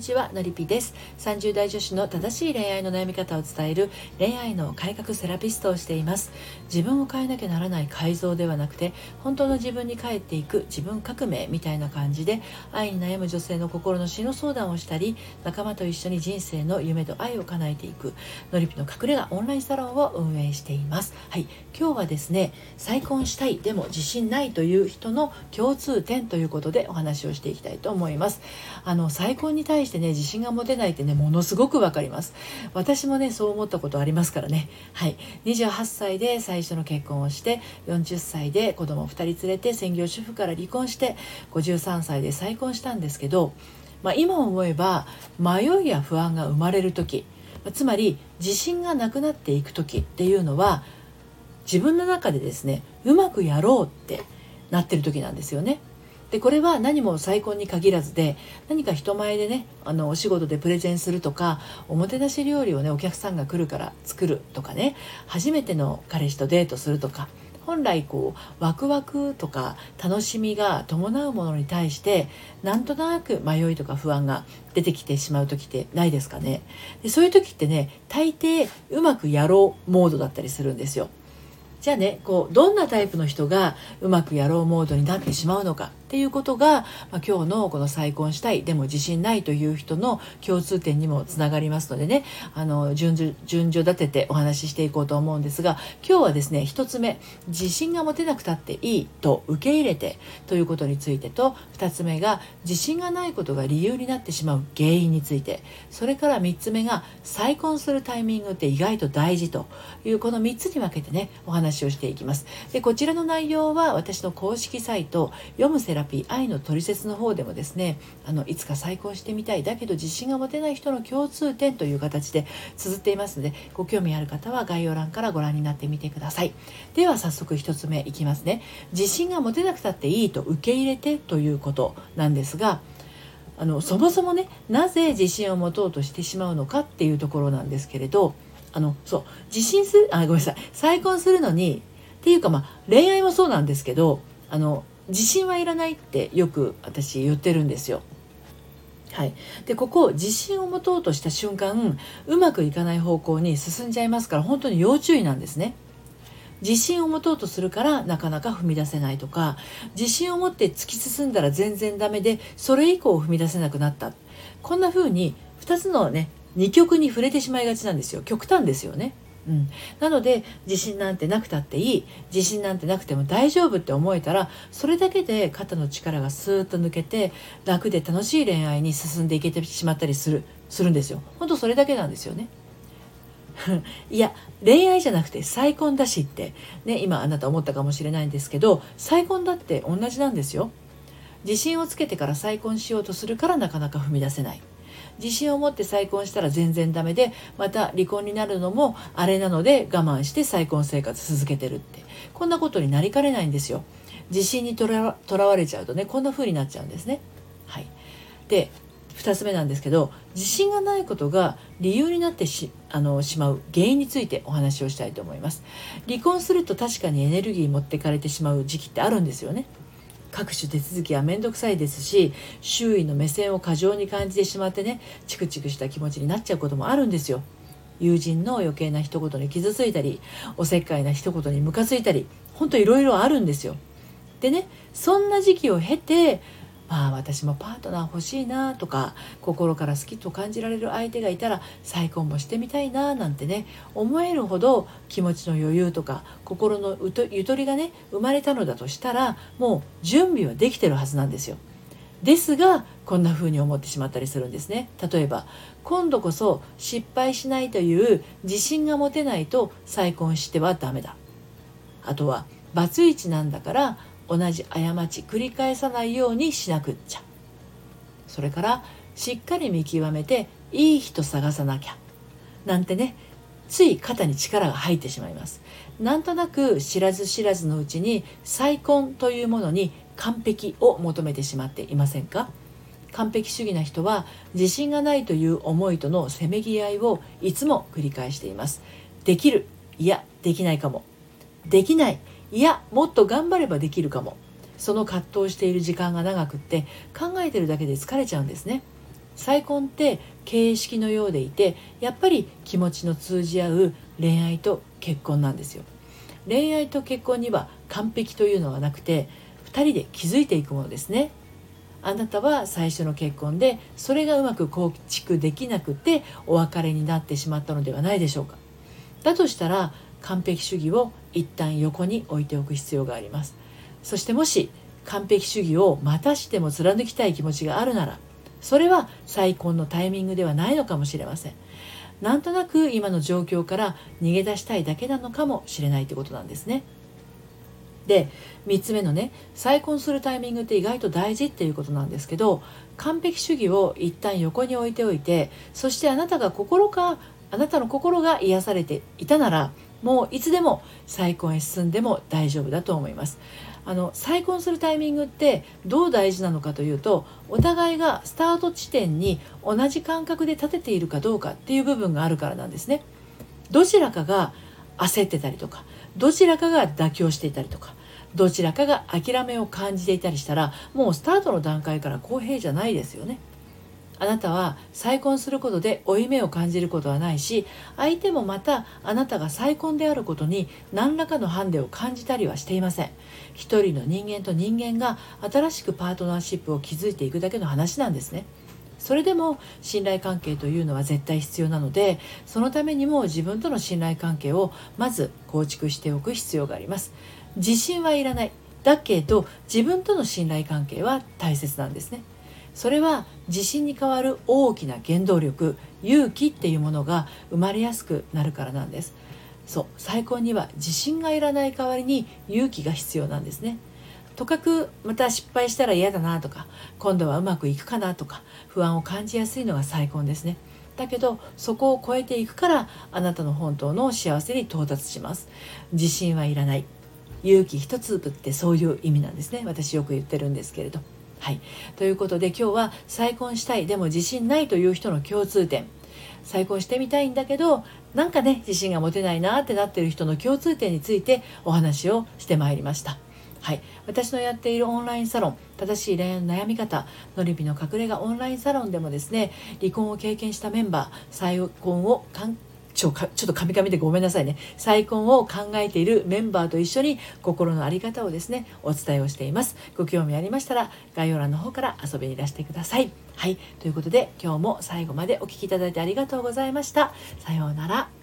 にちはのりぴです。30代女子の正しい恋愛の悩み方を伝える恋愛の改革セラピストをしています。自分を変えなきゃならない改造ではなくて本当の自分に帰っていく自分革命みたいな感じで愛に悩む女性の心の死の相談をしたり仲間と一緒に人生の夢と愛を叶えていくのりぴの隠れ家オンラインサロンを運営しています。はい今日はですね再婚したいでも自信ないという人の共通点ということでお話をしていきたいと思います。あの再婚に対してね自信が持てないってねものすごく分かります。私もねそう思ったことありますからね。はい。28歳で最初の結婚をして40歳で子供2人連れて専業主婦から離婚して53歳で再婚したんですけど、まあ、今思えば迷いや不安が生まれる時つまり自信がなくなっていく時っていうのは自分の中でですねうまくやろうってなってる時なんですよね。でこれは何も再婚に限らずで何か人前でねあのお仕事でプレゼンするとかおもてなし料理をねお客さんが来るから作るとかね初めての彼氏とデートするとか本来こうワクワクとか楽しみが伴うものに対してなんとなく迷いとか不安が出てきてしまう時ってないですかね。でそういう時ってね大抵うまくやろうモードだったりするんですよ。じゃあねこうどんなタイプの人がうまくやろうモードになってしまうのか。っていうことが、まあ、今日のこの再婚したいでも自信ないという人の共通点にもつながりますのでねあの順序順序立ててお話ししていこうと思うんですが今日はですね1つ目自信が持てなくたっていいと受け入れてということについてと2つ目が自信がないことが理由になってしまう原因についてそれから3つ目が再婚するタイミングって意外と大事というこの3つに分けてねお話をしていきます。でこちらの内容は私の公式サイト「読むセララピー愛のトリセツの方でもですねあのいつか再婚してみたいだけど自信が持てない人の共通点という形で綴っていますのでご興味ある方は概要欄からご覧になってみてください。では早速1つ目いきますね。自信が持てなくたっていいと受け入れてということなんですがあのそもそもねなぜ自信を持とうとしてしまうのかっていうところなんですけれどあのそう自信するあごめんなさい。再婚するのにっていうかまあ恋愛もそうなんですけどあの自信はいらないってよく私言ってるんですよ。はい、でここ自信を持とうとした瞬間うまくいかない方向に進んじゃいますから本当に要注意なんですね。自信を持とうとするからなかなか踏み出せないとか自信を持って突き進んだら全然ダメでそれ以降踏み出せなくなったこんな風に2つのね2極に触れてしまいがちなんですよ極端ですよね。うん、なので自信なんてなくたっていい自信なんてなくても大丈夫って思えたらそれだけで肩の力がスーッと抜けて楽で楽しい恋愛に進んでいけてしまったりするするんですよ。本当それだけなんですよね。いや恋愛じゃなくて再婚だしってね今あなた思ったかもしれないんですけど再婚だって同じなんですよ。自信をつけてから再婚しようとするからなかなか踏み出せない。自信を持って再婚したら全然ダメでまた離婚になるのもあれなので我慢して再婚生活続けてるって。こんなことになりかねないんですよ。自信にとらわれちゃうとねこんな風になっちゃうんですね。はい。で2つ目なんですけど自信がないことが理由になってしあのしまう原因についてお話をしたいと思います。離婚すると確かにエネルギー持ってかれてしまう時期ってあるんですよね。各種手続きは面倒くさいですし周囲の目線を過剰に感じてしまってねチクチクした気持ちになっちゃうこともあるんですよ。友人の余計な一言に傷ついたりおせっかいな一言にムカついたりほんといろいろあるんですよ。でねそんな時期を経てまあ私もパートナー欲しいなとか心から好きと感じられる相手がいたら再婚もしてみたいななんてね思えるほど気持ちの余裕とか心のゆとりがね生まれたのだとしたらもう準備はできてるはずなんですよ。ですがこんな風に思ってしまったりするんですね例えば今度こそ失敗しないという自信が持てないと再婚してはダメだあとはバツイチなんだから同じ過ち繰り返さないようにしなくっちゃ。それからしっかり見極めていい人探さなきゃ。なんてねつい肩に力が入ってしまいます。なんとなく知らず知らずのうちに再婚というものに完璧を求めてしまっていませんか？完璧主義な人は自信がないという思いとのせめぎ合いをいつも繰り返しています。できるいやできないかも。できないいやもっと頑張ればできるかも。その葛藤している時間が長くって考えてるだけで疲れちゃうんですね。再婚って形式のようでいてやっぱり気持ちの通じ合う恋愛と結婚なんですよ。恋愛と結婚には完璧というのはなくて2人で築いていくものですね。あなたは最初の結婚でそれがうまく構築できなくてお別れになってしまったのではないでしょうか。だとしたら完璧主義を一旦横に置いておく必要があります。そしてもし完璧主義をまたしても貫きたい気持ちがあるならそれは再婚のタイミングではないのかもしれません。なんとなく今の状況から逃げ出したいだけなのかもしれないってことなんですね。で3つ目のね再婚するタイミングって意外と大事っていうことなんですけど完璧主義を一旦横に置いておいてそしてあなたが心かあなたの心が癒されていたならもういつでも再婚へ進んでも大丈夫だと思います。あの再婚するタイミングってどう大事なのかというとお互いがスタート地点に同じ感覚で立てているかどうかっていう部分があるからなんですね。どちらかが焦ってたりとかどちらかが妥協していたりとかどちらかが諦めを感じていたりしたらもうスタートの段階から公平じゃないですよね。あなたは再婚することで負い目を感じることはないし相手もまたあなたが再婚であることに何らかのハンデを感じたりはしていません。一人の人間と人間が新しくパートナーシップを築いていくだけの話なんですね。それでも信頼関係というのは絶対必要なのでそのためにも自分との信頼関係をまず構築しておく必要があります。自信はいらない。だけど自分との信頼関係は大切なんですね。それは自信に代わる大きな原動力勇気っていうものが生まれやすくなるからなんです。そう再婚には自信がいらない代わりに勇気が必要なんですね。とかくまた失敗したら嫌だなとか今度はうまくいくかなとか不安を感じやすいのが再婚ですね。だけどそこを超えていくからあなたの本当の幸せに到達します。自信はいらない。勇気一つってそういう意味なんですね。私よく言ってるんですけれど。はい、ということで今日は再婚したいでも自信ないという人の共通点。再婚してみたいんだけどなんかね自信が持てないなってなってる人の共通点についてお話をしてまいりました。はい、私のやっているオンラインサロン正しい恋愛の悩み方のりびの隠れ家オンラインサロンでもですね離婚を経験したメンバー再婚を考ちょちょっとカミカミでごめんなさいね。再婚を考えているメンバーと一緒に心の在り方をですねお伝えをしています。ご興味ありましたら概要欄の方から遊びにいらしてください。はい。ということで今日も最後までお聴きいただいてありがとうございました。さようなら。